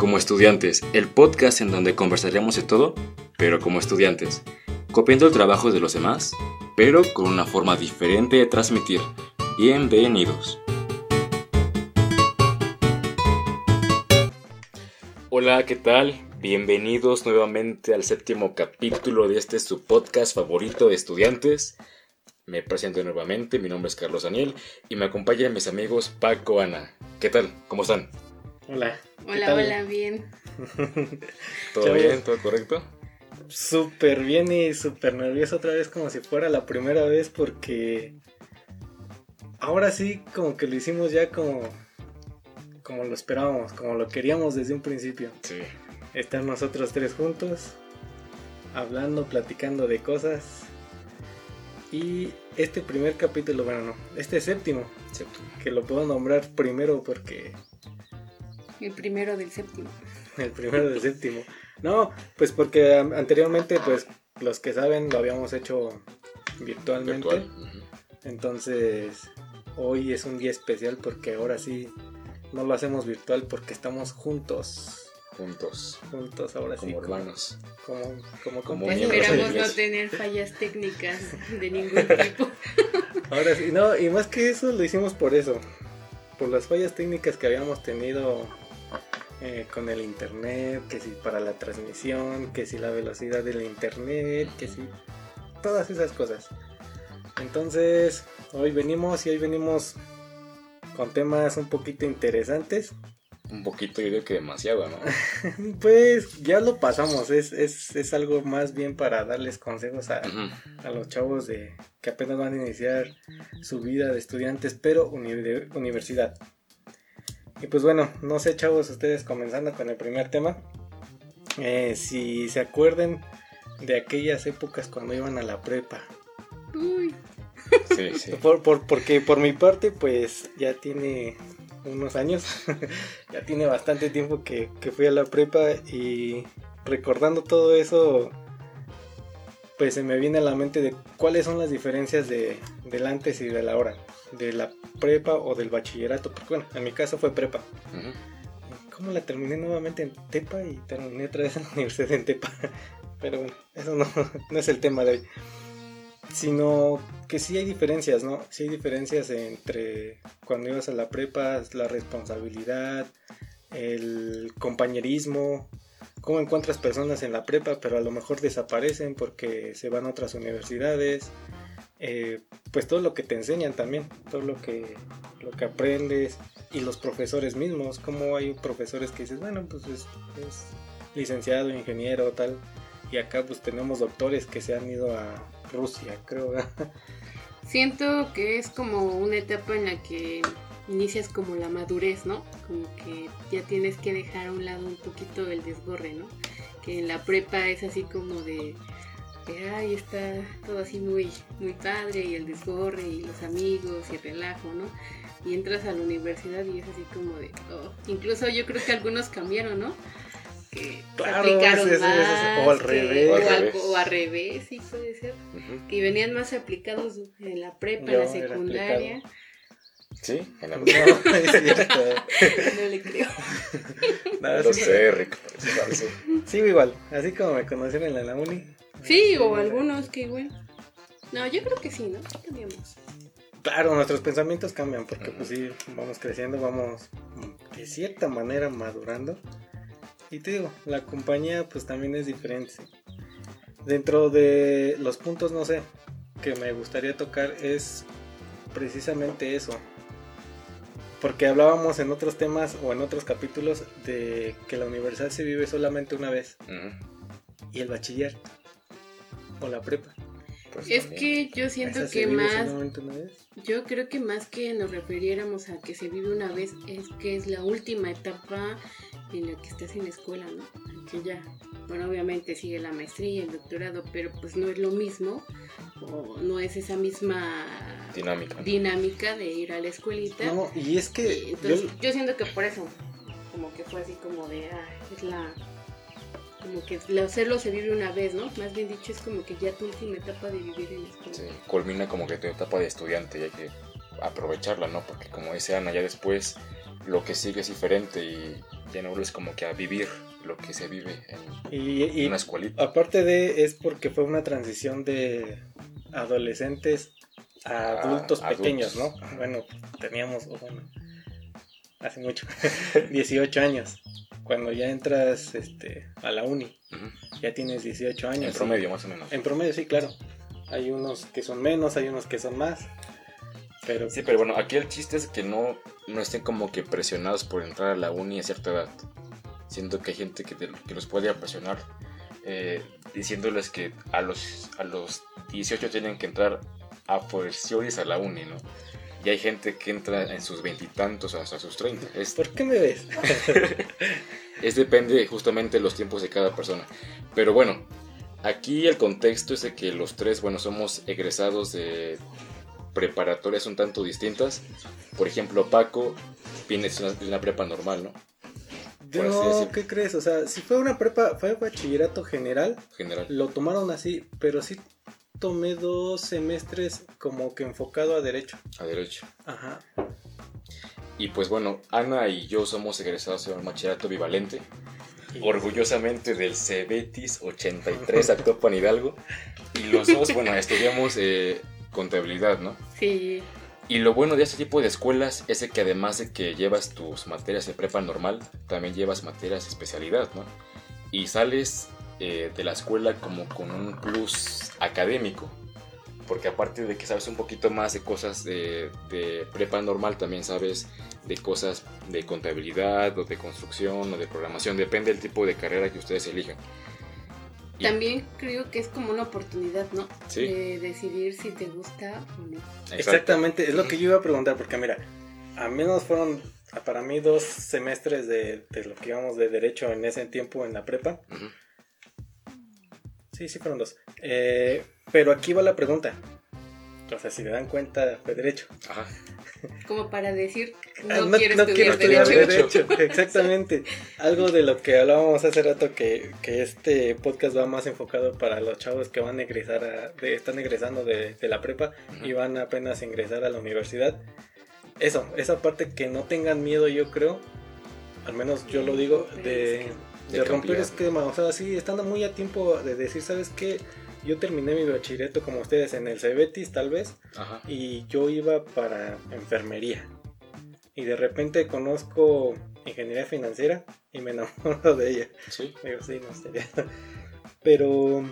Como estudiantes, el podcast en donde conversaremos de todo, pero como estudiantes, copiando el trabajo de los demás, pero con una forma diferente de transmitir. Bienvenidos. Hola, ¿qué tal? Bienvenidos nuevamente al séptimo capítulo de este su podcast favorito de estudiantes. Me presento nuevamente, mi nombre es Carlos Daniel y me acompañan mis amigos Paco, Ana. ¿Qué tal? ¿Cómo están? Hola. ¿Qué Hola, tal? hola, bien. ¿Todo Chavos. bien? ¿Todo correcto? Súper bien y súper nervioso otra vez como si fuera la primera vez porque ahora sí como que lo hicimos ya como como lo esperábamos, como lo queríamos desde un principio. Sí. Estar nosotros tres juntos hablando, platicando de cosas. Y este primer capítulo, bueno, no, este séptimo, que lo puedo nombrar primero porque El primero del séptimo. El primero del séptimo. No, pues porque anteriormente, pues los que saben, lo habíamos hecho virtualmente. Virtual. Entonces, hoy es un día especial porque ahora sí no lo hacemos virtual porque estamos juntos. Juntos, Juntos ahora sí. como hermanos. Como, como, Como Esperamos no tener fallas técnicas de ningún tipo. Ahora sí, no, y más que eso lo hicimos por eso. Por las fallas técnicas que habíamos tenido eh, con el internet, que si para la transmisión, que si la velocidad del internet, que si todas esas cosas. Entonces, hoy venimos y hoy venimos con temas un poquito interesantes. Un poquito, yo digo que demasiado, ¿no? Pues ya lo pasamos, es, es, es algo más bien para darles consejos a, a los chavos de que apenas van a iniciar su vida de estudiantes, pero uni- de universidad. Y pues bueno, no sé chavos, ustedes comenzando con el primer tema, eh, si se acuerdan de aquellas épocas cuando iban a la prepa. Uy, Sí, sí. Por, por- porque por mi parte, pues ya tiene unos años, ya tiene bastante tiempo que, que fui a la prepa y recordando todo eso, pues se me viene a la mente de cuáles son las diferencias de, del antes y de la hora, de la prepa o del bachillerato, porque bueno, en mi caso fue prepa. ¿Cómo la terminé nuevamente en Tepa y terminé otra vez en la universidad en Tepa? Pero bueno, eso no, no es el tema de hoy. Sino que sí hay diferencias, ¿no? Sí hay diferencias entre cuando ibas a la prepa, la responsabilidad, el compañerismo, cómo encuentras personas en la prepa, pero a lo mejor desaparecen porque se van a otras universidades. Eh, pues todo lo que te enseñan también, todo lo que, lo que aprendes y los profesores mismos, como hay profesores que dices, bueno, pues es, licenciado, ingeniero, tal, y acá pues tenemos doctores que se han ido a Rusia, creo. siento que es como una etapa en la que inicias como la madurez, ¿no? Como que ya tienes que dejar a un lado un poquito el desborre, ¿no? Que en la prepa es así como de, de, ay, está todo así muy, muy padre y el desborre y los amigos y el relajo, ¿no? Y entras a la universidad y es así como de, oh, incluso yo creo que algunos cambiaron, ¿no? Que Claro, se aplicaron ese- ese- ese- más, o al que- revés. o al revés. o al revés, sí puede ser Ujú. que venían más aplicados en la prepa, Yo en la secundaria. Sí, en la No, es cierto. No le creo. No, sí, sé, Rick. sí igual, así como me conocieron en la uni. Sí, o algunos que igual. No, yo creo que sí, ¿no? Cambiamos. Claro, nuestros pensamientos cambian porque pues sí, vamos creciendo, vamos de cierta manera madurando. Y te digo, la compañía pues también es diferente. Dentro de los puntos, no sé, que me gustaría tocar es precisamente eso. Porque hablábamos en otros temas o en otros capítulos de que la universidad se vive solamente una vez y el bachiller o la prepa. Pues Es también. que yo siento ¿Esa se que más, yo creo que más que nos refiriéramos a que se vive una vez, es que es la última etapa en la que estás en la escuela, ¿no? Que ya, bueno, obviamente sigue la maestría, el doctorado, pero pues no es lo mismo, o no es esa misma Dinámica. dinámica de ir a la escuelita. No, y es que Y entonces, yo- yo, siento que por eso, como que fue así como de, ah, es la, como que hacerlo se vive una vez, ¿no? Más bien dicho, es como que ya tu última etapa de vivir en la escuela. Sí, culmina como que tu etapa de estudiante y hay que aprovecharla, ¿no? Porque como dice Ana, ya después lo que sigue es diferente y ya no vuelves como que a vivir lo que se vive en, Y, y una escuelita. aparte de, es porque fue una transición de adolescentes a A adultos adultos. pequeños, ¿no? Bueno, teníamos, o bueno, hace mucho, 18 años. Cuando ya entras este, a la uni, ya tienes 18 años. En y- promedio, más o menos. En promedio, sí, claro. Hay unos que son menos, hay unos que son más. Pero Sí, pero bueno, aquí el chiste es que no, no estén como que presionados por entrar a la uni a cierta edad. Siento que hay gente que, te- que los puede presionar eh, diciéndoles que a los, a los 18 tienen que entrar a forciores a la uni, ¿no? Y hay gente que entra en sus veintitantos hasta sus 30. Es, ¿por qué me ves? es depende justamente de los tiempos de cada persona. Pero bueno, aquí el contexto es de que los tres, bueno, somos egresados de preparatorias un tanto distintas. Por ejemplo, Paco viene de una, prepa normal, ¿no? Por No. ¿qué crees? O sea, si fue una prepa, fue bachillerato general, General. lo tomaron así, pero sí tomé dos semestres como que enfocado a derecho. A derecho. Ajá. Y pues bueno, Ana y yo somos egresados de un bachillerato bivalente. Y- Orgullosamente del Cebetis 83 Actopan Hidalgo. Y los dos, bueno, estudiamos eh, contabilidad, ¿no? Sí, Y lo bueno de este tipo de escuelas es de que además de que llevas tus materias de prepa normal, también llevas materias de especialidad, ¿no? Y sales eh, de la escuela como con un plus académico, porque aparte de que sabes un poquito más de cosas de, de prepa normal, también sabes de cosas de contabilidad o de construcción o de programación, depende del tipo de carrera que ustedes elijan. Y- también creo que es como una oportunidad, ¿no? Sí. De decidir si te gusta o no. Exacto. Exactamente, es lo que yo iba a preguntar, porque mira, a menos fueron para mí dos semestres de, de lo que íbamos de derecho en ese tiempo en la prepa. Ujú. Sí, sí fueron dos. Eh, pero aquí va la pregunta. O sea, si me dan cuenta, fue derecho. Ajá. Como para decir, Ah, no, quiero estudiar estudiar derecho. derecho. Exactamente. Algo de lo que hablábamos hace rato que, que este podcast va más enfocado para los chavos que van a egresar a, de- están egresando de, de la prepa y van apenas a ingresar a la universidad. Eso, esa parte que no tengan miedo, yo creo, al menos yo lo digo, de, De de romper esquema. O sea, sí, estando muy a tiempo de decir, ¿sabes qué? Yo terminé mi bachillerato como ustedes en el Cebetis, tal vez, Ajá. y yo iba para enfermería. Y de repente conozco ingeniería financiera y me enamoro de ella. Sí. Digo, sí, no sería. Pero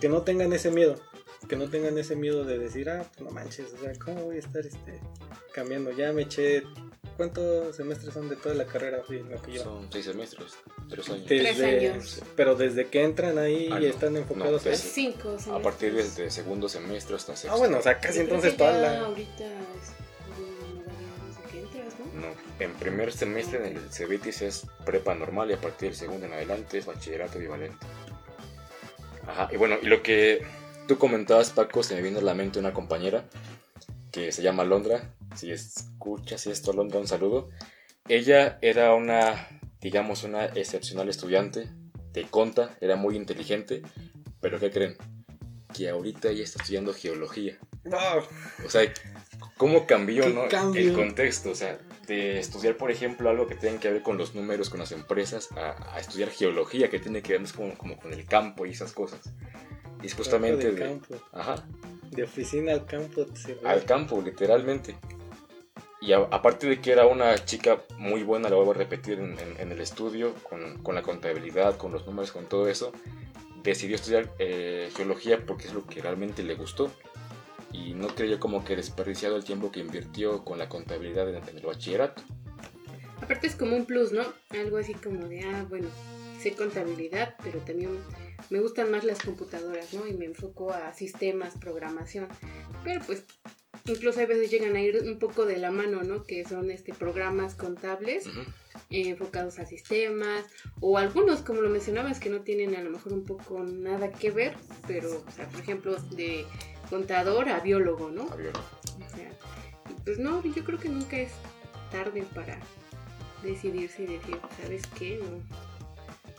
que no tengan ese miedo. Que no tengan ese miedo de decir, ah, no manches, o sea, ¿cómo voy a estar este, cambiando? Ya me eché. ¿Cuántos semestres son de toda la carrera? Sí, lo que. Son seis semestres, tres años. Tres años. Pero desde que entran ahí Ah, y no, están enfocados no, a Es desde- cinco A semestres. partir desde segundo semestre hasta sexto. Ah, bueno, o sea, casi Yo entonces toda la. Ahorita es una modalidad desde que entras, ¿no? No, en primer semestre en el Cebetis es prepa normal y a partir del segundo en adelante es bachillerato bivalente. Ajá, y bueno, y lo que tú comentabas, Paco, se me vino a la mente una compañera que se llama Londra. Si escuchas esto, Londra, un saludo. Ella era una, digamos, una excepcional estudiante de conta, era muy inteligente, pero ¿qué creen? Que ahorita ella está estudiando geología. No, O sea, ¿cómo cambió, ¿Qué no? cambio? el contexto? O sea, de estudiar, por ejemplo, algo que tenga que ver con los números, con las empresas, a, a estudiar geología, que tiene que ver más como, como con el campo y esas cosas. Y es justamente de de, ajá, De oficina al campo. se al campo, literalmente. Y a- aparte de que era una chica muy buena, lo vuelvo a repetir, en, en- en el estudio, con, con la contabilidad, con los números, con todo eso, decidió estudiar eh, geología porque es lo que realmente le gustó. Y no creyó como que desperdiciado el tiempo que invirtió con la contabilidad en, en el bachillerato. Aparte es como un plus, ¿no? Algo así como de, ah, bueno, sé contabilidad, pero también me gustan más las computadoras, ¿no? Y me enfoco a sistemas, programación. Pero pues incluso a veces llegan a ir un poco de la mano, ¿no? Que son este programas contables eh, enfocados a sistemas o algunos, como lo mencionabas, que no tienen a lo mejor un poco nada que ver, pero, o sea, por ejemplo, de contador a biólogo, ¿no? A biólogo. O sea, pues no, yo creo que nunca es tarde para decidirse y decir, ¿sabes qué? No,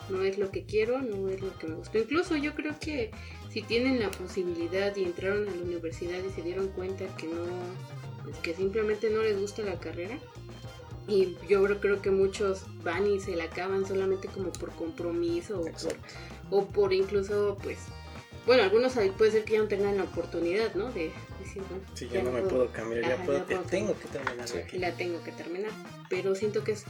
no es lo que quiero, no es lo que me gusta. Incluso yo creo que si tienen la posibilidad y entraron a la universidad y se dieron cuenta que no, pues que simplemente no les gusta la carrera, Y yo creo, creo que muchos van y se la acaban solamente como por compromiso o por, o por incluso, pues, bueno, algunos puede ser que ya no tengan la oportunidad, ¿no? De decir, bueno, Si ya no me puedo cambiar, ya puedo, puedo tengo que terminar Sí. la tengo que terminar. Pero siento que es,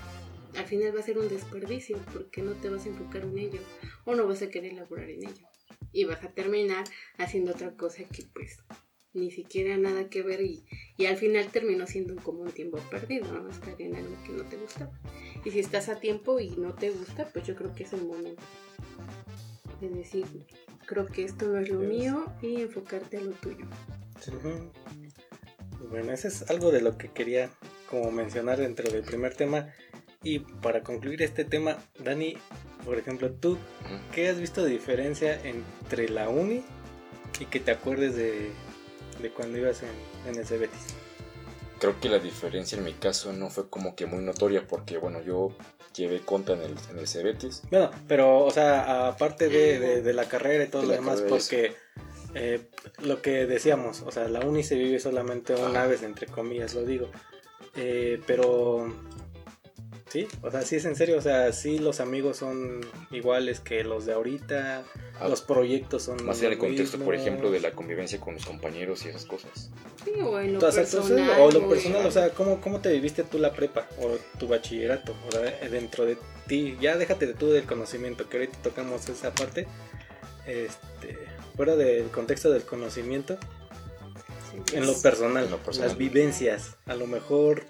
al final va a ser un desperdicio porque no te vas a enfocar en ello o no vas a querer laborar en ello. Y vas a terminar haciendo otra cosa que pues ni siquiera nada que ver y, y al final terminó siendo como un tiempo perdido, ¿no? Estar en algo que no te gustaba. Y si estás a tiempo y no te gusta, pues yo creo que es el momento de decir, creo que esto no es lo mío y enfocarte a lo tuyo. Bueno, eso es algo de lo que quería como mencionar dentro del primer tema. Y para concluir este tema, Dani, por ejemplo, tú. ¿qué has visto de diferencia entre la uni y que te acuerdes de, de cuando ibas en, en el Cebetis? Creo que la diferencia en mi caso no fue como que muy notoria porque, bueno, yo llevé conta en el, en el Cebetis. Bueno, pero, o sea, aparte de, de- de la carrera y todo lo demás, porque eh, lo que decíamos, o sea, la uni se vive solamente una Ajá. vez, entre comillas, lo digo. Eh, pero, sí, o sea, sí es en serio, o sea, sí los amigos son iguales que los de ahorita, Ah, los proyectos son Más en el contexto, por mismos. ejemplo, de la convivencia con los compañeros y esas cosas. Sí, o en lo entonces, personal. o lo personal, o sea, ¿cómo, ¿cómo te viviste tú la prepa o tu bachillerato? O sea, dentro de ti, ya déjate de tú del conocimiento, que ahorita tocamos esa parte, este, fuera del contexto del conocimiento, sí, en lo personal, En lo personal. las vivencias, a lo mejor,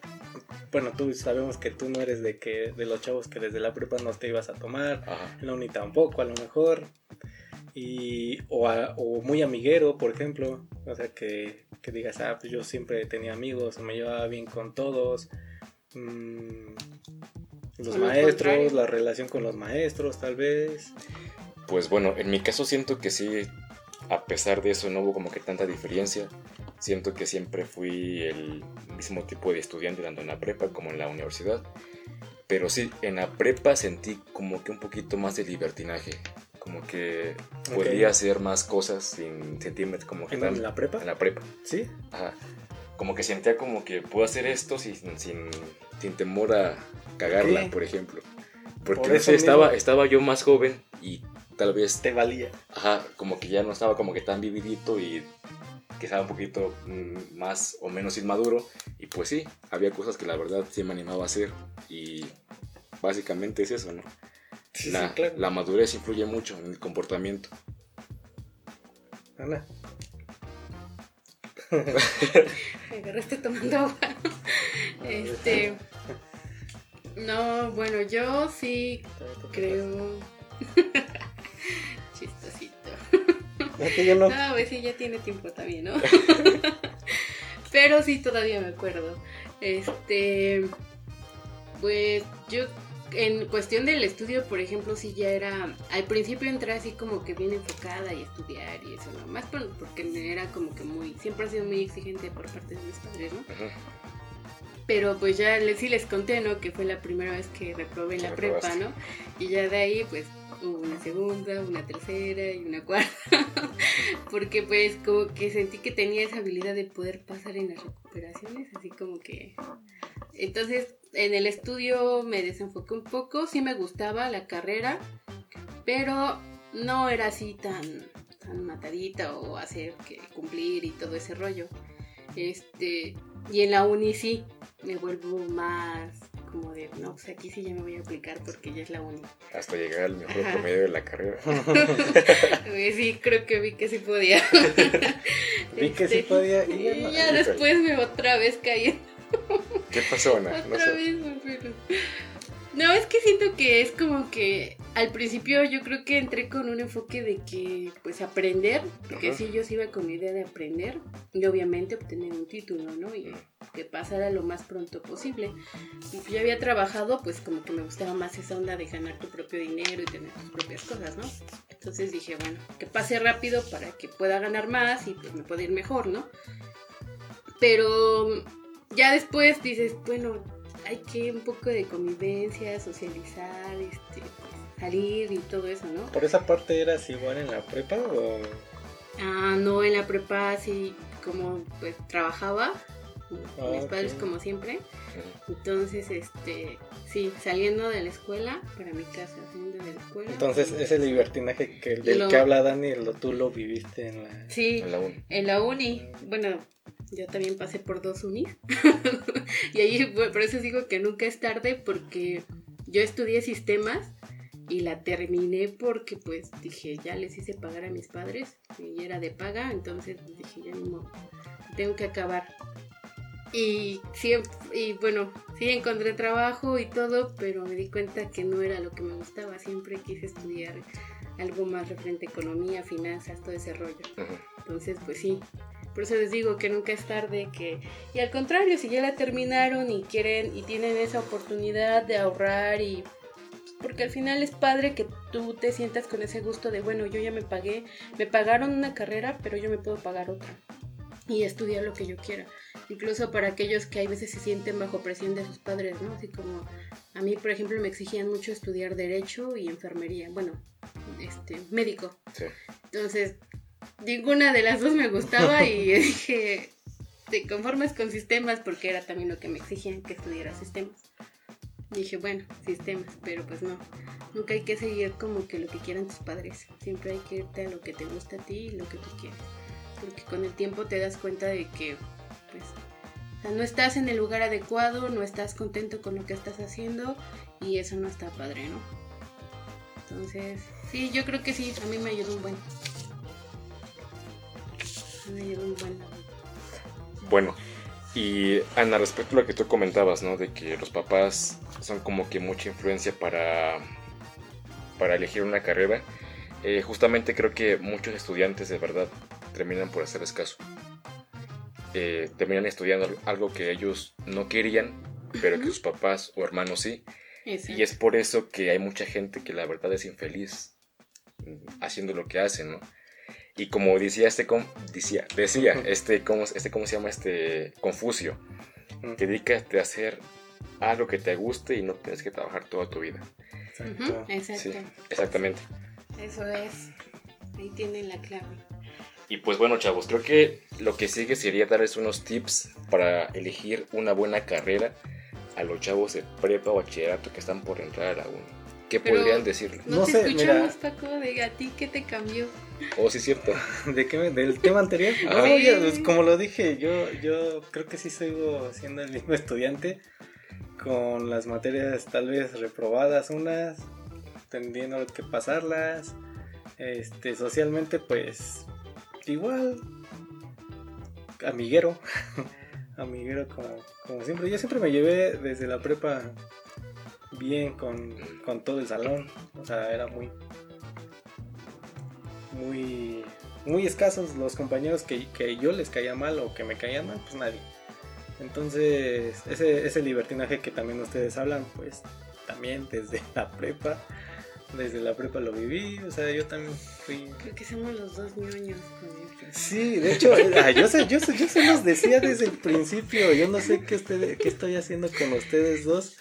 bueno, tú sabemos que tú no eres de que de los chavos que desde la prepa no te ibas a tomar, Ajá. en la uni tampoco, a lo mejor. Y, o, a- o muy amiguero, por ejemplo. O sea, que, que digas, ah, pues yo siempre tenía amigos, me llevaba bien con todos. Mm, los maestros, la relación con los maestros, tal vez. Pues bueno, en mi caso siento que sí, a pesar de eso no hubo como que tanta diferencia. Siento que siempre fui el mismo tipo de estudiante tanto en la prepa como en la universidad. Pero sí, en la prepa sentí como que un poquito más de libertinaje. Como que podía hacer más cosas sin sentirme como que ¿En tan... la prepa? En la prepa. Sí. Ajá. Como que sentía como que puedo hacer esto sin, sin, sin temor a cagarla, por ejemplo. Porque Por no sé, estaba, estaba yo más joven y tal vez Te valía. Ajá, como que ya no estaba como que tan vividito y que estaba un poquito mm, más o menos inmaduro. Y pues sí, había cosas que la verdad sí me animaba a hacer. Y básicamente es eso, ¿no? Sí, la, sí, claro. la madurez influye mucho en el comportamiento. Ana. Me agarraste tomando agua. Este. No, bueno, yo sí creo. Es que yo no. No, pues sí, ya tiene tiempo también, ¿no? Pero sí, todavía me acuerdo. Este. Pues yo, en cuestión del estudio, por ejemplo, sí ya era. Al principio entré así como que bien enfocada y estudiar y eso, ¿no? Más por- porque era como que muy. Siempre ha sido muy exigente por parte de mis padres, ¿no? Ajá. Pero pues ya les, sí les conté, ¿no? Que fue la primera vez que reprobé la prepa. ¿no? Y ya de ahí, pues, una segunda, una tercera y una cuarta. Porque pues como que sentí que tenía esa habilidad de poder pasar en las recuperaciones, así como que... Entonces, en el estudio me desenfoqué un poco, sí me gustaba la carrera, pero no era así tan, tan matadita o hacer que cumplir y todo ese rollo. Este, y en la uni sí, me vuelvo más como de, no, pues aquí sí ya me voy a aplicar porque ya es la uni. Hasta llegar al mejor Ajá. promedio de la carrera. Sí, creo que vi que sí podía. Vi que sí Este, podía. Y ya no. después me otra vez caí. ¿Qué pasó, Ana? No Otra sé. vez fui. No, es que siento que es como que al principio yo creo que entré con un enfoque de que, pues, aprender, porque Ajá. sí, yo sí iba con mi idea de aprender y obviamente obtener un título, ¿no? Y que pasara lo más pronto posible. Y ya había trabajado, pues, como que me gustaba más esa onda de ganar tu propio dinero y tener tus propias cosas, ¿no? Entonces dije, bueno, que pase rápido para que pueda ganar más y pues me pueda ir mejor, ¿no? Pero ya después dices, bueno, hay que un poco de convivencia, socializar, este, pues, salir y todo eso, ¿no? ¿Por esa parte eras igual en la prepa o...? Ah, no, en la prepa sí, como pues trabajaba, Ah, mis padres como siempre. Entonces, este, sí, saliendo de la escuela, para mi casa, saliendo de la escuela. Entonces, ese libertinaje que, del Lo- que habla Dani, lo, tú lo viviste en la... Sí, En la uni. en la uni, bueno, yo también pasé por dos unis. y ahí, por eso digo que nunca es tarde, porque yo estudié sistemas y la terminé porque, pues, dije, ya les hice pagar a mis padres y era de paga, entonces dije, ya ni modo, tengo que acabar. Y, siempre, y bueno, sí encontré trabajo y todo, pero me di cuenta que no era lo que me gustaba. Siempre quise estudiar algo más referente a economía, finanzas, todo ese rollo. Entonces, pues sí. Por eso les digo que nunca es tarde, que... Y al contrario, si ya la terminaron y quieren y tienen esa oportunidad de ahorrar y... Porque al final es padre que tú te sientas con ese gusto de, bueno, yo ya me pagué, me pagaron una carrera, pero yo me puedo pagar otra. Y estudiar lo que yo quiera. Incluso para aquellos que hay veces se sienten bajo presión de sus padres, ¿no? Así como a mí, por ejemplo, me exigían mucho estudiar derecho y enfermería. Bueno, este, médico. Sí. Entonces, ninguna de las dos me gustaba y dije, te conformes con sistemas porque era también lo que me exigían que estudiara sistemas. Dije, bueno, sistemas, pero pues no. Nunca hay que seguir como que lo que quieran tus padres. Siempre hay que irte a lo que te gusta a ti y lo que tú quieres. Porque con el tiempo te das cuenta de que, pues, no estás en el lugar adecuado, no estás contento con lo que estás haciendo y eso no está padre, ¿no? Entonces, sí, yo creo que sí, a mí me ayudó un buen. Bueno, y Ana, respecto a lo que tú comentabas, ¿no? De que los papás son como que mucha influencia para, para elegir una carrera. eh, justamente creo que muchos estudiantes de verdad terminan por hacerles caso. Eh, terminan estudiando algo que ellos no querían, pero que sus papás o hermanos sí. Exacto. Y es por eso que hay mucha gente que la verdad es infeliz mm, haciendo lo que hacen, ¿no? Y como decía este, com- decía, decía este, ¿cómo, este, ¿cómo se llama? Este Confucio, dedícate a hacer algo que te guste y no tienes que trabajar toda tu vida. Exacto. exacto. Sí, exactamente. Eso es. Ahí tienen la clave. Y pues bueno, chavos, creo que lo que sigue sería darles unos tips para elegir una buena carrera a los chavos de prepa o bachillerato que están por entrar a la uni. ¿Qué Pero- podrían decirles? No, No te sé, escuchamos, Paco, de a ti qué te cambió. Oh, sí, es cierto. ¿De qué me- ¿Del tema anterior? Ah. No, Sí. ya, pues, como lo dije, yo, yo creo que sí sigo siendo el mismo estudiante con las materias tal vez reprobadas unas, tendiendo que pasarlas, este, socialmente pues igual, amiguero, amiguero como, como siempre, yo siempre me llevé desde la prepa bien con, con todo el salón, o sea, era muy, muy, muy escasos los compañeros que, que yo les caía mal o que me caían mal, pues nadie. Entonces, ese, ese libertinaje que también ustedes hablan, pues también desde la prepa, desde la prepa lo viví, o sea, yo también fui... Creo que somos los dos ñoños con esto. Sí, de hecho, ah, yo, se, yo, se, yo se los decía desde el principio, yo no sé qué, ustedes, qué estoy haciendo con ustedes dos,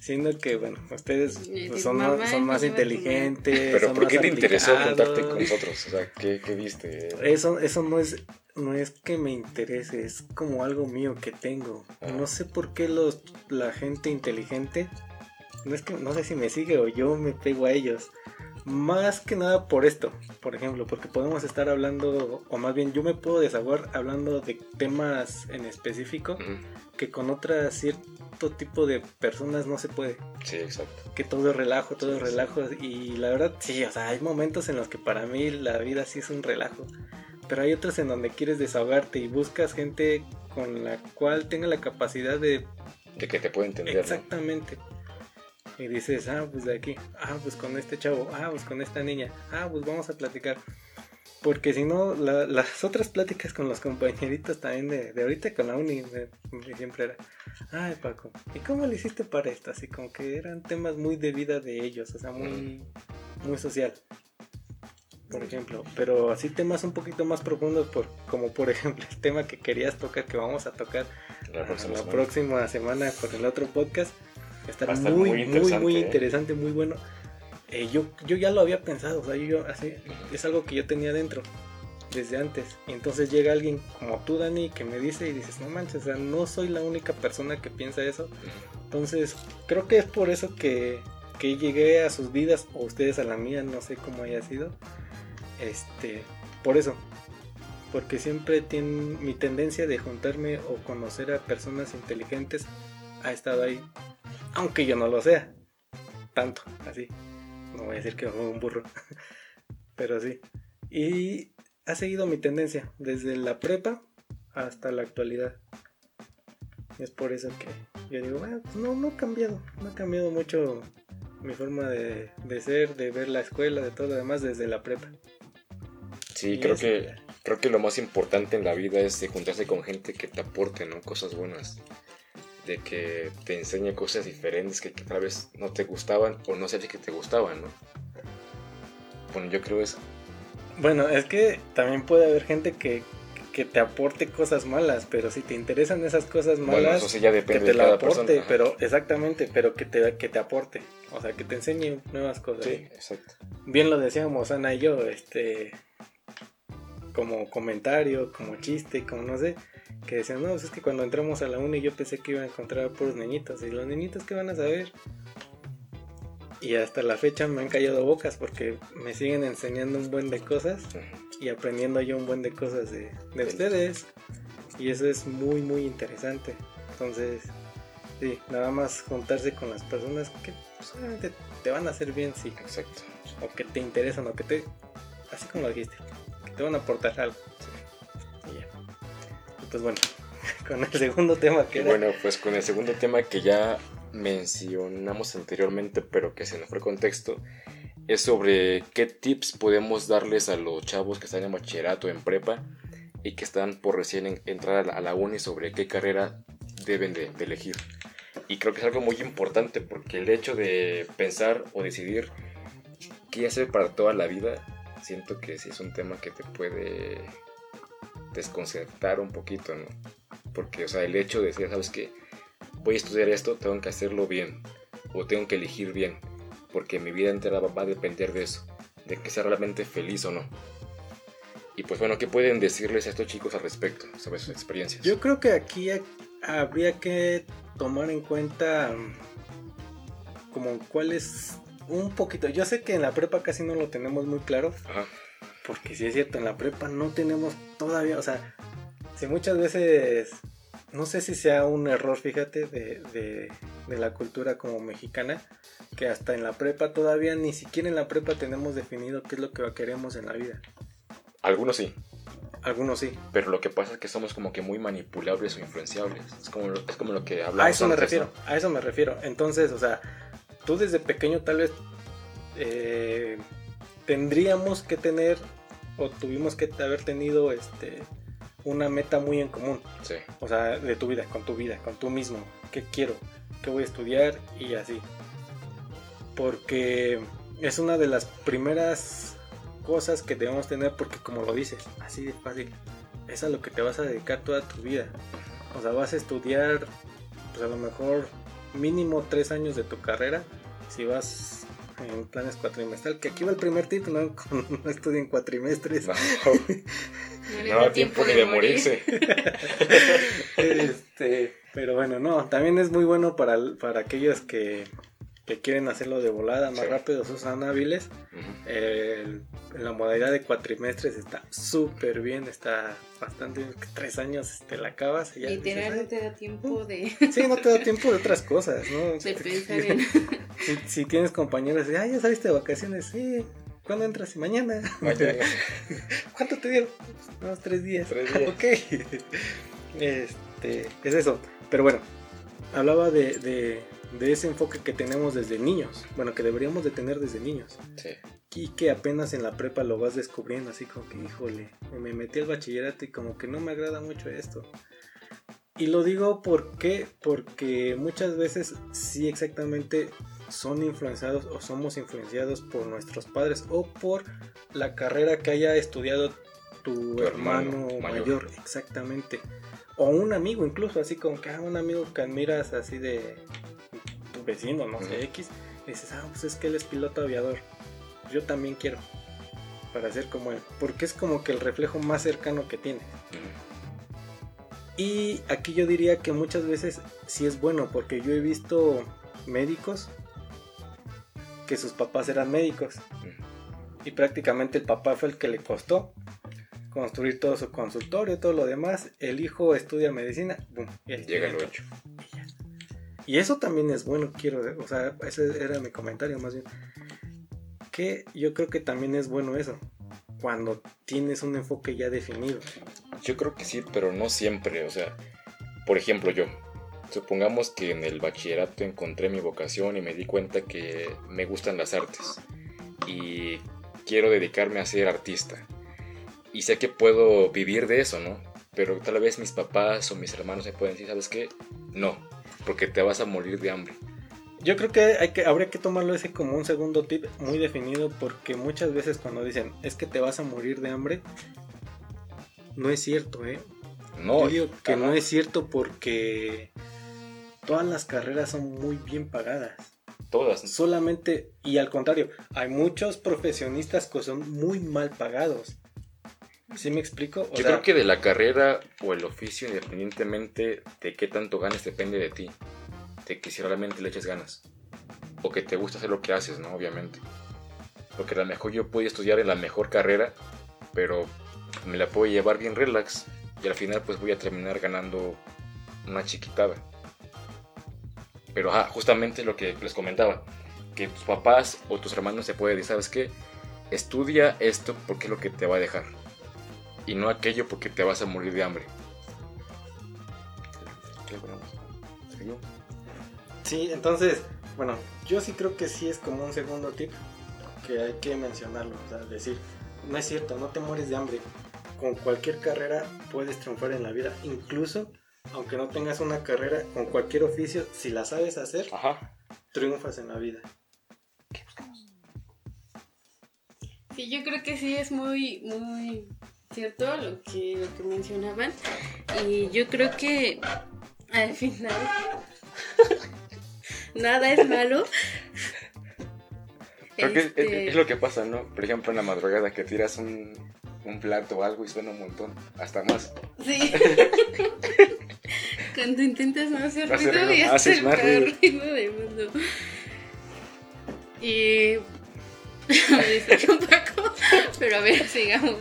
siendo que, bueno, ustedes pues, son, más, mamá son más inteligentes. Pero son ¿por qué te interesó juntarte con nosotros? O sea, ¿qué, qué viste? Eso, eso no es, no es que me interese, es como algo mío que tengo. Ah. No sé por qué los, la gente inteligente, no es que, no sé si me sigue o yo me pego a ellos. Más que nada por esto, por ejemplo, porque podemos estar hablando, o más bien yo me puedo desahogar hablando de temas en específico que con otras cierto tipo de personas no se puede Sí, exacto. que todo es relajo, todo es Sí, sí. relajo. Y la verdad, sí, o sea, hay momentos en los que para mí la vida sí es un relajo. Pero hay otros en donde quieres desahogarte y buscas gente con la cual tenga la capacidad de... De que te puedo entender, ¿no? Y dices, ah, pues de aquí, ah, pues con este chavo, ah, pues con esta niña, ah, pues vamos a platicar. Porque si no, la- las otras pláticas con los compañeritos también de, de ahorita con la uni, de- de siempre era, ay Paco, ¿y cómo le hiciste para esto? Así como que eran temas muy de vida de ellos, o sea, muy, muy social. Por ejemplo, pero así temas un poquito más profundos, por, como por ejemplo el tema que querías tocar, que vamos a tocar La próxima la semana. próxima semana con el otro podcast. A estar Va a estar muy, muy muy, muy, interesante, ¿eh? interesante, muy bueno. Eh, yo, yo ya lo había pensado, o sea, yo así, es algo que yo tenía dentro. desde antes. Y entonces llega alguien como tú, Dani, que me dice y dices, no manches, o sea, no soy la única persona que piensa eso. Entonces, creo que es por eso que, que llegué a sus vidas, o ustedes a la mía, no sé cómo haya sido. Este, por eso. Porque siempre tiene mi tendencia de juntarme o conocer a personas inteligentes ha estado ahí. Aunque yo no lo sea. Tanto, así. No voy a decir que soy un burro. Pero sí. Y ha seguido mi tendencia desde la prepa hasta la actualidad. Es por eso que yo digo, ah, pues no, no ha cambiado. No ha cambiado mucho mi forma de, de ser, de ver la escuela, de todo lo demás desde la prepa. Sí, Y creo es- que, creo que lo más importante en la vida es juntarse con gente que te aporte, ¿no? Cosas buenas. De que te enseñe cosas diferentes que, que tal vez no te gustaban o no sabías que te gustaban, ¿no? Bueno, yo creo eso. Bueno, es que también puede haber gente que, que te aporte cosas malas, pero si te interesan esas cosas Bueno, malas, eso sí ya que depende te de la cada aporte, persona. Ajá. pero exactamente, pero que te, que te aporte, o sea, que te enseñe nuevas cosas. Sí, exacto. Bien lo decíamos Ana y yo, este, como comentario, como chiste, como no sé, que decían, no, pues es que cuando entramos a la uni yo pensé que iba a encontrar a puros niñitos, y los niñitos qué van a saber. Y hasta la fecha me han callado bocas porque me siguen enseñando un buen de cosas y aprendiendo yo un buen de cosas de, de ustedes. Y eso es muy, muy interesante. Entonces, sí, nada más juntarse con las personas que obviamente te van a hacer bien, sí. Exacto. O que te interesan, o que te. Así como lo dijiste, que te van a aportar algo. Pues bueno, con el segundo tema que era. bueno, pues con el segundo tema que ya mencionamos anteriormente, pero que se nos fue contexto, es sobre qué tips podemos darles a los chavos que están en bachillerato, en prepa, y que están por recién en- entrar a la, a la uni sobre qué carrera deben de, de elegir. Y creo que es algo muy importante porque el hecho de pensar o decidir qué hacer para toda la vida, siento que sí es un tema que te puede desconcertar un poquito, ¿no? Porque, o sea, el hecho de decir, ¿sabes qué? Voy a estudiar esto, tengo que hacerlo bien. O tengo que elegir bien. Porque mi vida entera va a depender de eso. De que sea realmente feliz o no. Y pues bueno, ¿qué pueden decirles a estos chicos al respecto sobre sus experiencias? Yo creo que aquí ha- habría que tomar en cuenta como cuál es un poquito. Yo sé que en la prepa casi no lo tenemos muy claro, Ajá. Porque sí es cierto, en la prepa no tenemos todavía, o sea, si muchas veces, no sé si sea un error, fíjate, de, de, de la cultura como mexicana, que hasta en la prepa todavía, ni siquiera en la prepa tenemos definido qué es lo que queremos en la vida. Algunos sí. Algunos sí. Pero lo que pasa es que somos como que muy manipulables o influenciables. Es como, lo- es como lo que hablamos A eso me antes, refiero, ¿no? a eso me refiero. Entonces, o sea, tú desde pequeño tal vez eh, tendríamos que tener o tuvimos que haber tenido este una meta muy en común, Sí. o sea, de tu vida, con tu vida, con tú mismo, qué quiero, qué voy a estudiar y así. Porque es una de las primeras cosas que debemos tener porque como lo dices, así de fácil, es a lo que te vas a dedicar toda tu vida. O sea, vas a estudiar, pues a lo mejor mínimo tres años de tu carrera, si vas en planes cuatrimestral, que aquí va el primer tip, no, no estudien cuatrimestres. No, No no tiempo ni de morirse. Este, pero bueno, no, también es muy bueno para, para aquellos que, que quieren hacerlo de volada más Sí. rápido, son hábiles. El- la modalidad de cuatrimestres está súper bien, está bastante bien, tres años te la acabas y ya Literal no te da tiempo de. Sí, no te da tiempo de otras cosas, ¿no? de pensar en... Si, si tienes compañeros, ah, ya saliste de vacaciones, sí, ¿cuándo entras? Mañana. Mañana. ¿Cuánto te dieron? Unos tres días. Tres días. Ok. Este, es eso. Pero bueno, hablaba de, de, de ese enfoque que tenemos desde niños. Bueno, que deberíamos de tener desde niños. Sí. Y que apenas en la prepa lo vas descubriendo, así como que, híjole, me metí al bachillerato y como que no me agrada mucho esto. Y lo digo porque, porque muchas veces sí exactamente son influenciados o somos influenciados por nuestros padres o por la carrera que haya estudiado tu, Tu hermano hermano, mayor. mayor. exactamente. O un amigo incluso, así como que ah, un amigo que admiras así de tu vecino, no sé. X, y dices, ah, pues es que él es piloto aviador yo también quiero. para ser como él, porque es como que el reflejo más cercano que tiene. Y aquí yo diría que muchas veces sí es bueno, porque yo he visto médicos que sus papás eran médicos. Y prácticamente el papá fue el que le costó construir todo su consultorio, todo lo demás. El hijo estudia medicina, y llega lo hecho. Y eso también es bueno, quiero, o sea, ese era mi comentario más bien. Que yo creo que también es bueno eso, cuando tienes un enfoque ya definido. Yo creo que sí, pero no siempre, o sea, por ejemplo yo, supongamos que en el bachillerato encontré mi vocación y me di cuenta que me gustan las artes y quiero dedicarme a ser artista. Y sé que puedo vivir de eso, ¿no? Pero tal vez mis papás o mis hermanos me pueden decir, ¿sabes qué? No, porque te vas a morir de hambre. Yo creo que, hay que habría que tomarlo ese como un segundo tip muy definido porque muchas veces cuando dicen es que te vas a morir de hambre, no es cierto, ¿eh? No. Yo digo que no es cierto porque todas las carreras son muy bien pagadas. Todas. Solamente, y al contrario, hay muchos profesionistas que son muy mal pagados. ¿Sí me explico? yo creo que de la carrera o el oficio, independientemente de qué tanto ganes, depende de ti. De que si realmente le eches ganas. O que te gusta hacer lo que haces, ¿no? Obviamente. Porque a lo mejor yo puedo estudiar en la mejor carrera, pero me la puedo llevar bien relax. Y al final pues voy a terminar ganando una chiquitada. Pero justamente lo que les comentaba. Que tus papás o tus hermanos se pueden decir, ¿sabes qué? Estudia esto porque es lo que te va a dejar y no aquello porque te vas a morir de hambre. Sí, entonces, bueno, yo sí creo que sí es como un segundo tip que hay que mencionarlo, o sea, decir, no es cierto, no te mueres de hambre. Con cualquier carrera puedes triunfar en la vida, incluso aunque no tengas una carrera, con cualquier oficio, si la sabes hacer, triunfas en la vida. Sí, yo creo que sí es muy, muy ¿cierto? Lo que, lo que mencionaban. Y yo creo que al final nada es malo. Creo que este es, lo que pasa, ¿no? Por ejemplo, en la madrugada que tiras un, un plato o algo y suena un montón, hasta más. Sí. Cuando intentas no hacer ruido, y haces más ruido. de mundo. Y un poco, pero a ver, sigamos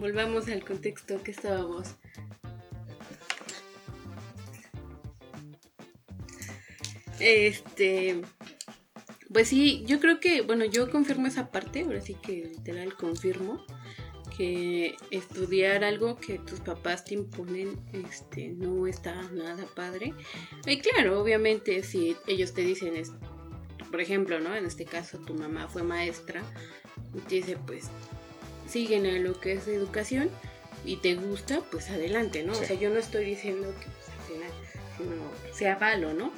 volvamos al contexto que estábamos. Este, pues sí, yo creo que, bueno, yo confirmo esa parte, ahora sí que literal confirmo que estudiar algo que tus papás te imponen este no está nada padre. Y claro, obviamente si ellos te dicen, por ejemplo, ¿no? En este caso tu mamá fue maestra y te dice, pues siguen a lo que es educación y te gusta, pues adelante, ¿no? O sea, yo no estoy diciendo que pues, al final sea malo, ¿no?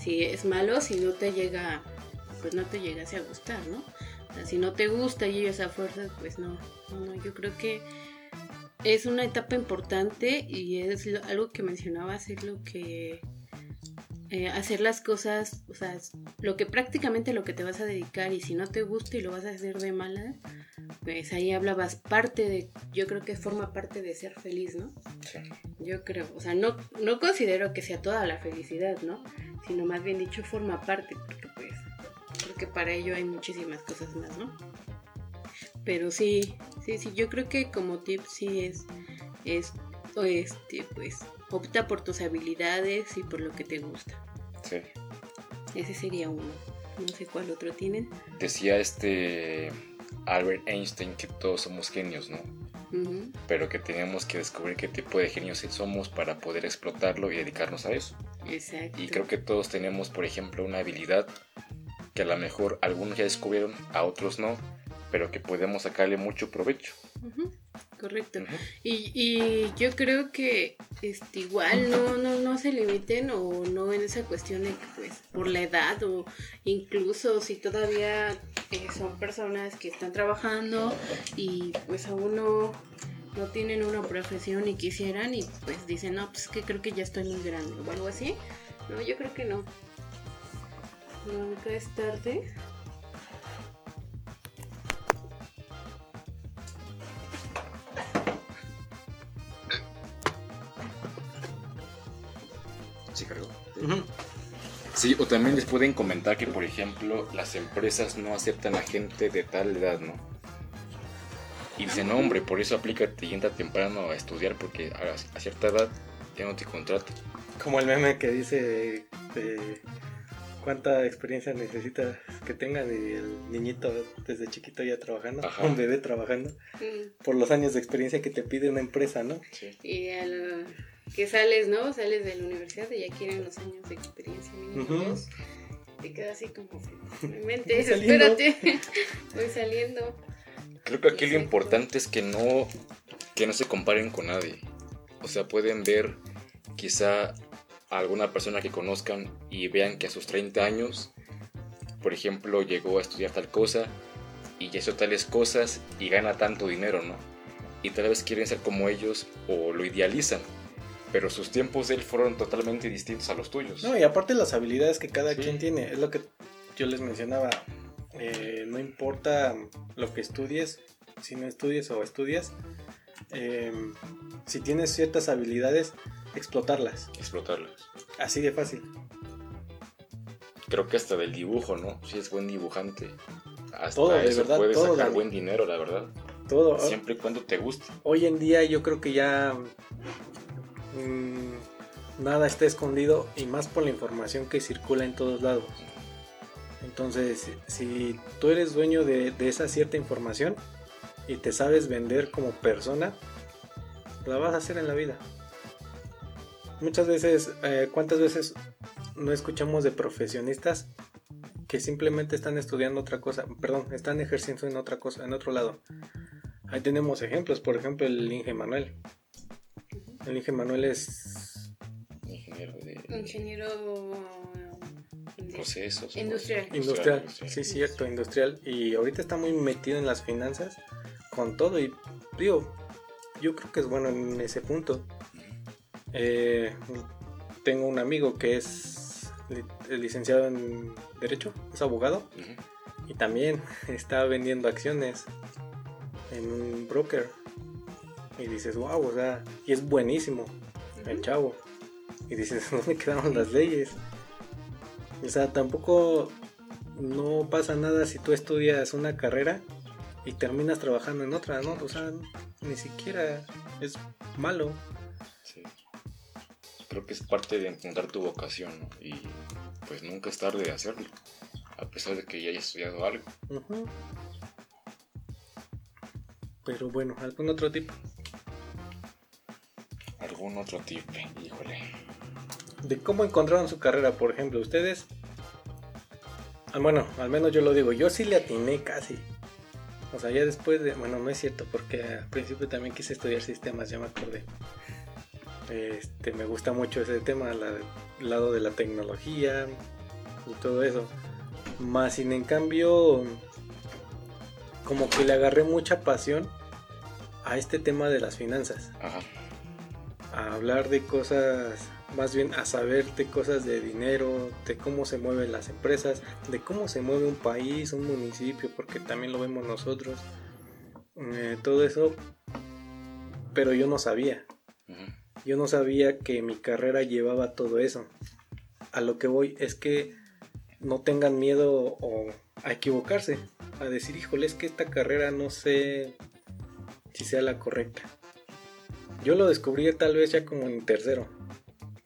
Si es malo, si no te llega, pues no te llegase a gustar, ¿no? O sea, si no te gusta y ellos a fuerzas, pues no, no, yo creo que es una etapa importante y es algo que mencionaba, es lo que eh, hacer las cosas, o sea, lo que prácticamente lo que te vas a dedicar y si no te gusta y lo vas a hacer de mala, pues ahí hablabas parte de, yo creo que forma parte de ser feliz, ¿no? Sí. Yo creo, o sea, no, no considero que sea toda la felicidad, ¿no? Sino más bien dicho forma parte, porque pues creo que para ello hay muchísimas cosas más, ¿no? Pero sí, sí, sí, yo creo que como tip sí es, es, este, pues Opta por tus habilidades y por lo que te gusta. Sí. Ese sería uno. No sé cuál otro tienen. Decía este Albert Einstein que todos somos genios, ¿no? Pero que tenemos que descubrir qué tipo de genios somos para poder explotarlo y dedicarnos a eso. Exacto. Y creo que todos tenemos, por ejemplo, una habilidad que a lo mejor algunos ya descubrieron, a otros no, pero que podemos sacarle mucho provecho correcto. y, y, yo creo que este, igual no, no, no se limiten o no en esa cuestión de que pues por la edad o incluso si todavía eh, son personas que están trabajando y pues aún no, no tienen una profesión y quisieran y pues dicen, no, pues que creo que ya estoy muy grande o algo así. No, yo creo que no. Nunca es tarde Sí, o también les pueden comentar que, por ejemplo, las empresas no aceptan a gente de tal edad, ¿no? Y dicen, no, hombre, por eso aplícate y entra temprano a estudiar porque a, a cierta edad ya no te contratan. Como el meme que dice de cuánta experiencia necesitas que tengan y el niñito desde chiquito ya trabajando, Ajá. un bebé trabajando, Mm. por los años de experiencia que te pide una empresa, ¿no? Sí. Y lo que sales, ¿no? Sales de la universidad y ya quieren los años de experiencia mínimo Ujú. dos. Te quedas así como, mi mente, Voy saliendo. espérate, voy saliendo. Creo que aquí lo importante es que no, que no se comparen con nadie. O sea, pueden ver quizá a alguna persona que conozcan y vean que a sus 30 años, por ejemplo, llegó a estudiar tal cosa y ya hizo tales cosas y gana tanto dinero, ¿no? Y tal vez quieren ser como ellos o lo idealizan, pero sus tiempos de él fueron totalmente distintos a los tuyos. No, y aparte las habilidades que cada Sí. quien tiene, es lo que yo les mencionaba, eh, no importa lo que estudies, si no estudies o estudias, eh, si tienes ciertas habilidades, explotarlas, Explotarlas. así de fácil. Creo que hasta del dibujo, ¿no? Si es buen dibujante. Hasta Todo, de eso verdad, puedes todo, sacar Dani. buen dinero, la verdad. Todo. Siempre y cuando te guste. Hoy en día yo creo que ya mm, nada está escondido y más por la información que circula en todos lados. Entonces, si tú eres dueño de, esa cierta información y te sabes vender como persona, la vas a hacer en la vida. Muchas veces, eh, ¿cuántas veces no escuchamos de profesionistas que simplemente están estudiando otra cosa? Perdón, están ejerciendo en otra cosa, en otro lado. Ahí tenemos ejemplos, por ejemplo el Inge Manuel. El Inge Manuel es Ingeniero de Ingeniero de- procesos. Industrial. industrial, sí, cierto, industrial. Y ahorita está muy metido en las finanzas con todo. Y digo, yo creo que es bueno en ese punto. Eh, tengo un amigo que es li- licenciado en Derecho, es abogado. Y también está vendiendo acciones en un broker. Y dices, wow, o sea, y es buenísimo el chavo. Y dices, ¿dónde quedaron las leyes? O sea, tampoco no pasa nada si tú estudias una carrera y terminas trabajando en otra, ¿no? O sea, ni siquiera es malo. Sí. Creo que es parte de encontrar tu vocación, ¿no? Y pues nunca es tarde de hacerlo. A pesar de que ya hayas estudiado algo. Pero bueno, ¿algún otro tipo? Algún otro tip, híjole. de cómo encontraron su carrera, por ejemplo, ustedes. ah, Bueno, al menos yo lo digo, yo sí le atiné casi. O sea, ya después de. Bueno, no es cierto, porque al principio también quise estudiar sistemas, ya me acordé. Este, me gusta mucho ese tema, la- el lado de la tecnología y todo eso. Más sin en cambio, como que le agarré mucha pasión a este tema de las finanzas Ajá. A hablar de cosas, más bien a saber de cosas de dinero, de cómo se mueven las empresas, de cómo se mueve un país, un municipio, porque también lo vemos nosotros, eh, todo eso, pero yo no sabía, yo no sabía que mi carrera llevaba todo eso. A lo que voy es que no tengan miedo o a equivocarse, a decir, híjole, es que esta carrera no sé si sea la correcta. Yo lo descubrí tal vez ya como en tercero,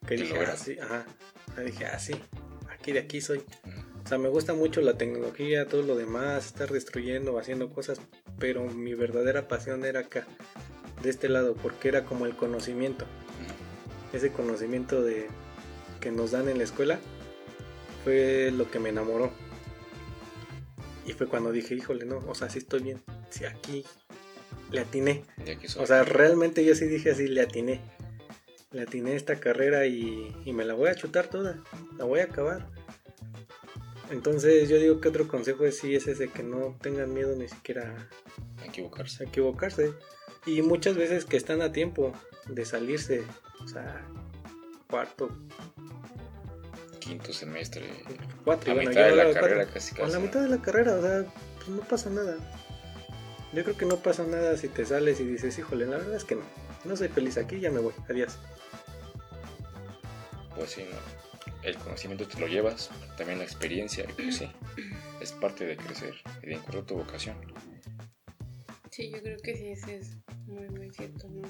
que Que dije, ah, sí, ajá, dije, ah, sí, aquí de aquí soy. Ujú. O sea, me gusta mucho la tecnología, todo lo demás, estar destruyendo, haciendo cosas, pero mi verdadera pasión era acá, de este lado, porque era como el conocimiento Ujú. ese conocimiento de que nos dan en la escuela fue lo que me enamoró. Y fue cuando dije, híjole, no, o sea, sí estoy bien. Sí, aquí le atiné. O sea, realmente yo sí dije así, le atiné. Le atiné esta carrera y, y me la voy a chutar toda. La voy a acabar. Entonces yo digo que otro consejo es sí es ese, que no tengan miedo ni siquiera A equivocarse. a equivocarse. Y muchas veces que están a tiempo de salirse. O sea, cuarto, Quinto semestre. cuatro. A bueno, mitad de la carrera cuatro. casi casi. la ¿no? mitad de la carrera, o sea, pues no pasa nada. Yo creo que no pasa nada si te sales y dices, híjole, la verdad es que no. No soy feliz aquí, ya me voy. Adiós. Pues sí, ¿no? el conocimiento te lo llevas, también la experiencia, y pues sí, es parte de crecer y de encontrar tu vocación. Sí, yo creo que sí, eso es muy, muy cierto, ¿no?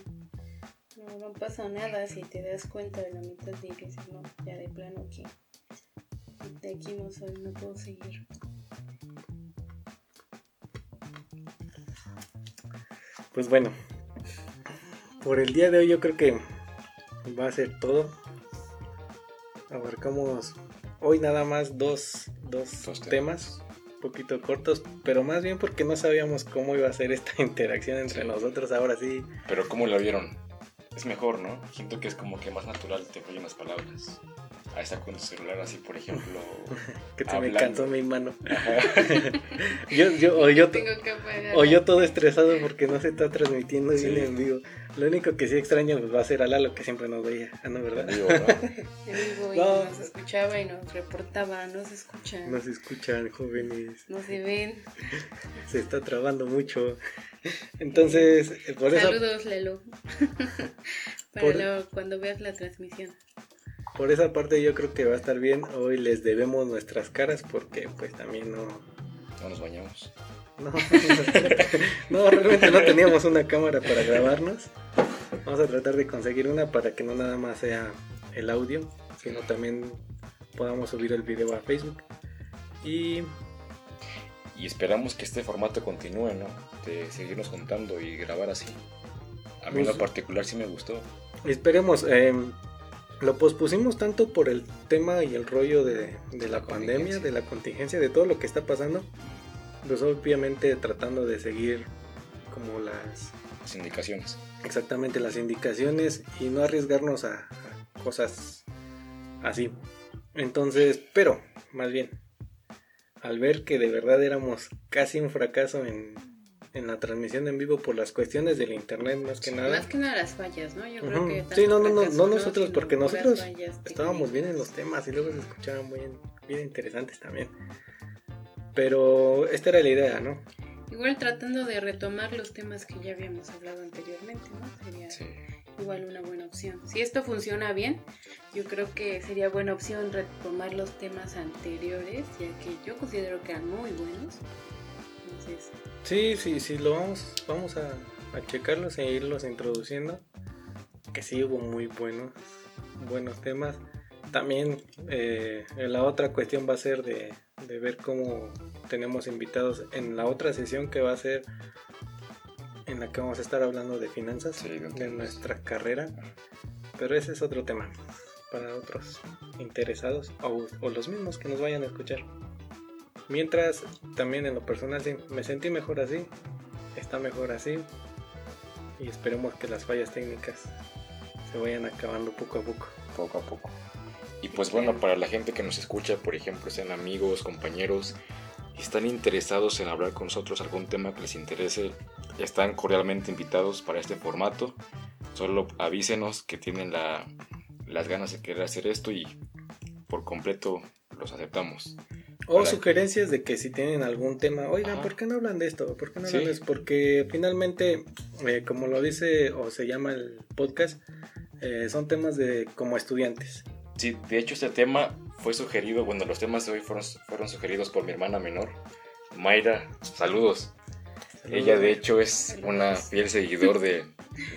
No, no pasa nada si te das cuenta de la mitad y dices, no, ya de plano aquí, de aquí no soy, no puedo seguir. Pues bueno, por el día de hoy yo creo que va a ser todo. Abarcamos hoy nada más dos, dos, Dos temas, un poquito cortos, pero más bien porque no sabíamos cómo iba a ser esta interacción entre Sí. nosotros. Ahora sí, Pero ¿cómo la vieron? Es mejor, ¿no? Siento que es como que más natural te fluyen las palabras. Ahí está con tu celular así, por ejemplo. que se me Hablando. cansó mi mano. Yo, yo, o, yo, tengo que apagar. o yo todo estresado porque no se está transmitiendo bien Sí. en vivo. Lo único que sí extraño pues, va a ser a Lalo que siempre nos veía. Ah, no, ¿verdad? Digo, ¿no? En vivo y No. nos escuchaba y nos reportaba, no se escuchan, No se escuchan, jóvenes. no se ven. Se está trabando mucho. Entonces, eh, por eso, Saludos, Lelo. Para Por- cuando veas la transmisión. Por esa parte yo creo que va a estar bien. Hoy les debemos nuestras caras porque pues también no... No nos bañamos. No, no, realmente no teníamos una cámara para grabarnos. Vamos a tratar de conseguir una para que no nada más sea el audio, sino también podamos subir el video a Facebook. Y Y esperamos que este formato continúe, ¿no? De seguirnos juntando y grabar así. A mí en lo Pues- particular sí me gustó. esperemos, eh, lo pospusimos tanto por el tema y el rollo de, de la La pandemia, de la contingencia, de todo lo que está pasando. Pues obviamente tratando de seguir como las Las indicaciones. exactamente las indicaciones y no arriesgarnos a, a cosas así. Entonces, pero más bien, al ver que de verdad éramos casi un fracaso en, en la transmisión en vivo por las cuestiones del internet más que nada. Más que nada las fallas, ¿no? Yo creo Ujú. que. tanto Sí, no, no, no, no nosotros, porque nosotros fallas Estábamos bien en los temas y luego se escuchaban muy bien interesantes también. Pero esta era la idea, ¿no? Igual tratando de retomar los temas que ya habíamos hablado anteriormente, ¿no? Sería Sí. igual una buena opción. Si esto funciona bien, yo creo que sería buena opción retomar los temas anteriores, ya que yo considero que eran muy buenos. Entonces, Sí, sí, sí, lo vamos, vamos a, a checarlos e irlos introduciendo. Que sí hubo muy buenos, buenos temas. También eh, la otra cuestión va a ser de, de ver cómo tenemos invitados en la otra sesión que va a ser en la que vamos a estar hablando de finanzas, Sí, de nuestra carrera. Pero ese es otro tema para otros interesados o, o los mismos que nos vayan a escuchar. Mientras, también en lo personal, sí, me sentí mejor así, está mejor así, y esperemos que las fallas técnicas se vayan acabando poco a poco. poco a poco. Y pues bueno, para la gente que nos escucha, por ejemplo, sean amigos, compañeros, están interesados en hablar con nosotros algún tema que les interese, están cordialmente invitados para este formato. Solo avísenos que tienen la- las ganas de querer hacer esto y por completo los aceptamos. O Para- sugerencias de que si tienen algún tema, oigan, Ajá. ¿por qué no hablan de esto? ¿Por qué no hablan Sí. de eso? Porque finalmente, eh, como lo dice o se llama el podcast, eh, son temas de como estudiantes. Sí, de hecho este tema fue sugerido, bueno, los temas de hoy fueron, fueron sugeridos por mi hermana menor, Mayra. Saludos. Ella de hecho es una fiel seguidor de,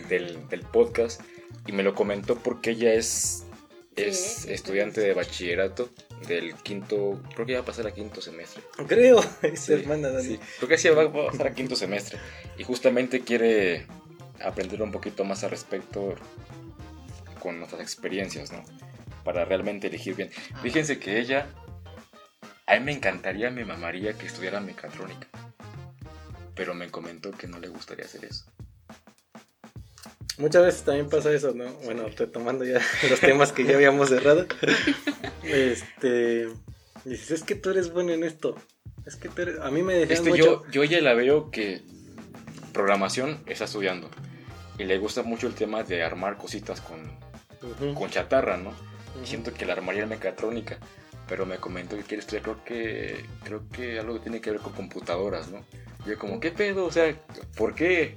del, del podcast y me lo comentó porque ella es, es Sí, sí, estudiante de bachillerato del quinto, creo que ya va a pasar a quinto semestre. Creo, es Sí, hermana Dani. sí, creo que sí va, va a pasar a quinto semestre y justamente quiere aprender un poquito más al respecto con nuestras experiencias, ¿no? Para realmente elegir bien. Fíjense que ella, a mí me encantaría, me mamaría que estudiara mecatrónica, pero me comentó que no le gustaría hacer eso. Muchas veces también pasa eso, ¿no? Bueno, retomando ya los temas que ya habíamos cerrado. Este. Dices, es que tú eres bueno en esto. Es que tú eres. A mí me decían Este, mucho. yo, yo ya la veo que programación está estudiando y le gusta mucho el tema de armar cositas con, con chatarra, ¿no? Siento que la armaría en mecatrónica, pero me comentó que quiere estudiar, creo que, creo que algo que tiene que ver con computadoras, ¿no? Yo como, ¿qué pedo? O sea, ¿por qué?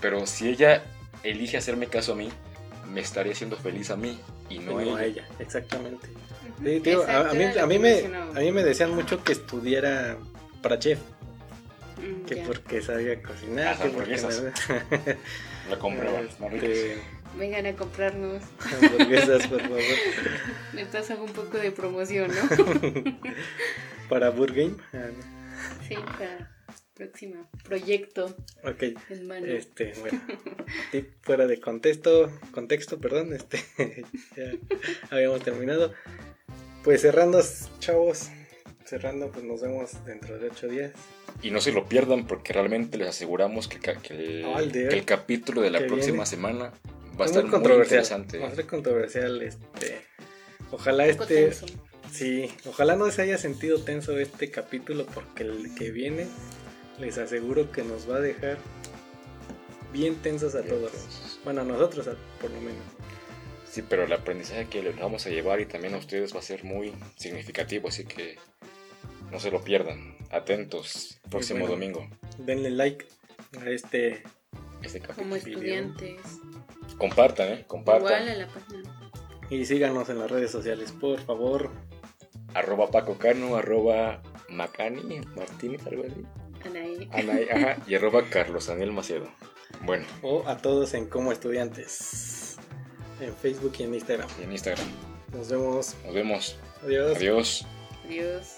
Pero si ella elige hacerme caso a mí, me estaría haciendo feliz a mí y no, No, a ella. exactamente. Sí, tío, a, a mí, a, mí me, a mí me decían mucho que estudiara para chef, Mm, que ya. porque sabía cocinar, Las que porque hamburguesas. nada- La ricas. Este, Vengan a comprarnos. hamburguesas, por favor, Me estás hago un poco de promoción, ¿no? para Burgame. Ah, sí, para próximo proyecto Ok, en mano. este, bueno, tip fuera de contexto, contexto, perdón, este, ya habíamos terminado. Pues cerrando, chavos, cerrando, pues nos vemos dentro de ocho días. Y no se lo pierdan porque realmente les aseguramos que, el, Ah, que el capítulo de la Que próxima viene. semana va a Es estar muy muy interesante. va a ser controversial, este, ojalá este, tenso. sí, ojalá no se haya sentido tenso este capítulo porque el que viene, les aseguro que nos va a dejar bien tensos a todos. Bueno, a nosotros por lo menos. Sí, pero el aprendizaje que les vamos a llevar y también a ustedes va a ser muy significativo, así que no se lo pierdan. Atentos, próximo bueno. domingo. Denle like a este Este capítulo. Como estudiantes. Compartan, ¿eh? Compartan. Igual a la página. y síganos en las redes sociales, por favor. Arroba Paco Cano, arroba Macani, Martínez, algo así. Anaí. Anay, ajá, y arroba Carlos Daniel Macedo. Bueno, O a todos en Como Estudiantes. En Facebook y en Instagram. y en Instagram. Nos vemos. Nos vemos. Adiós. Adiós. Adiós.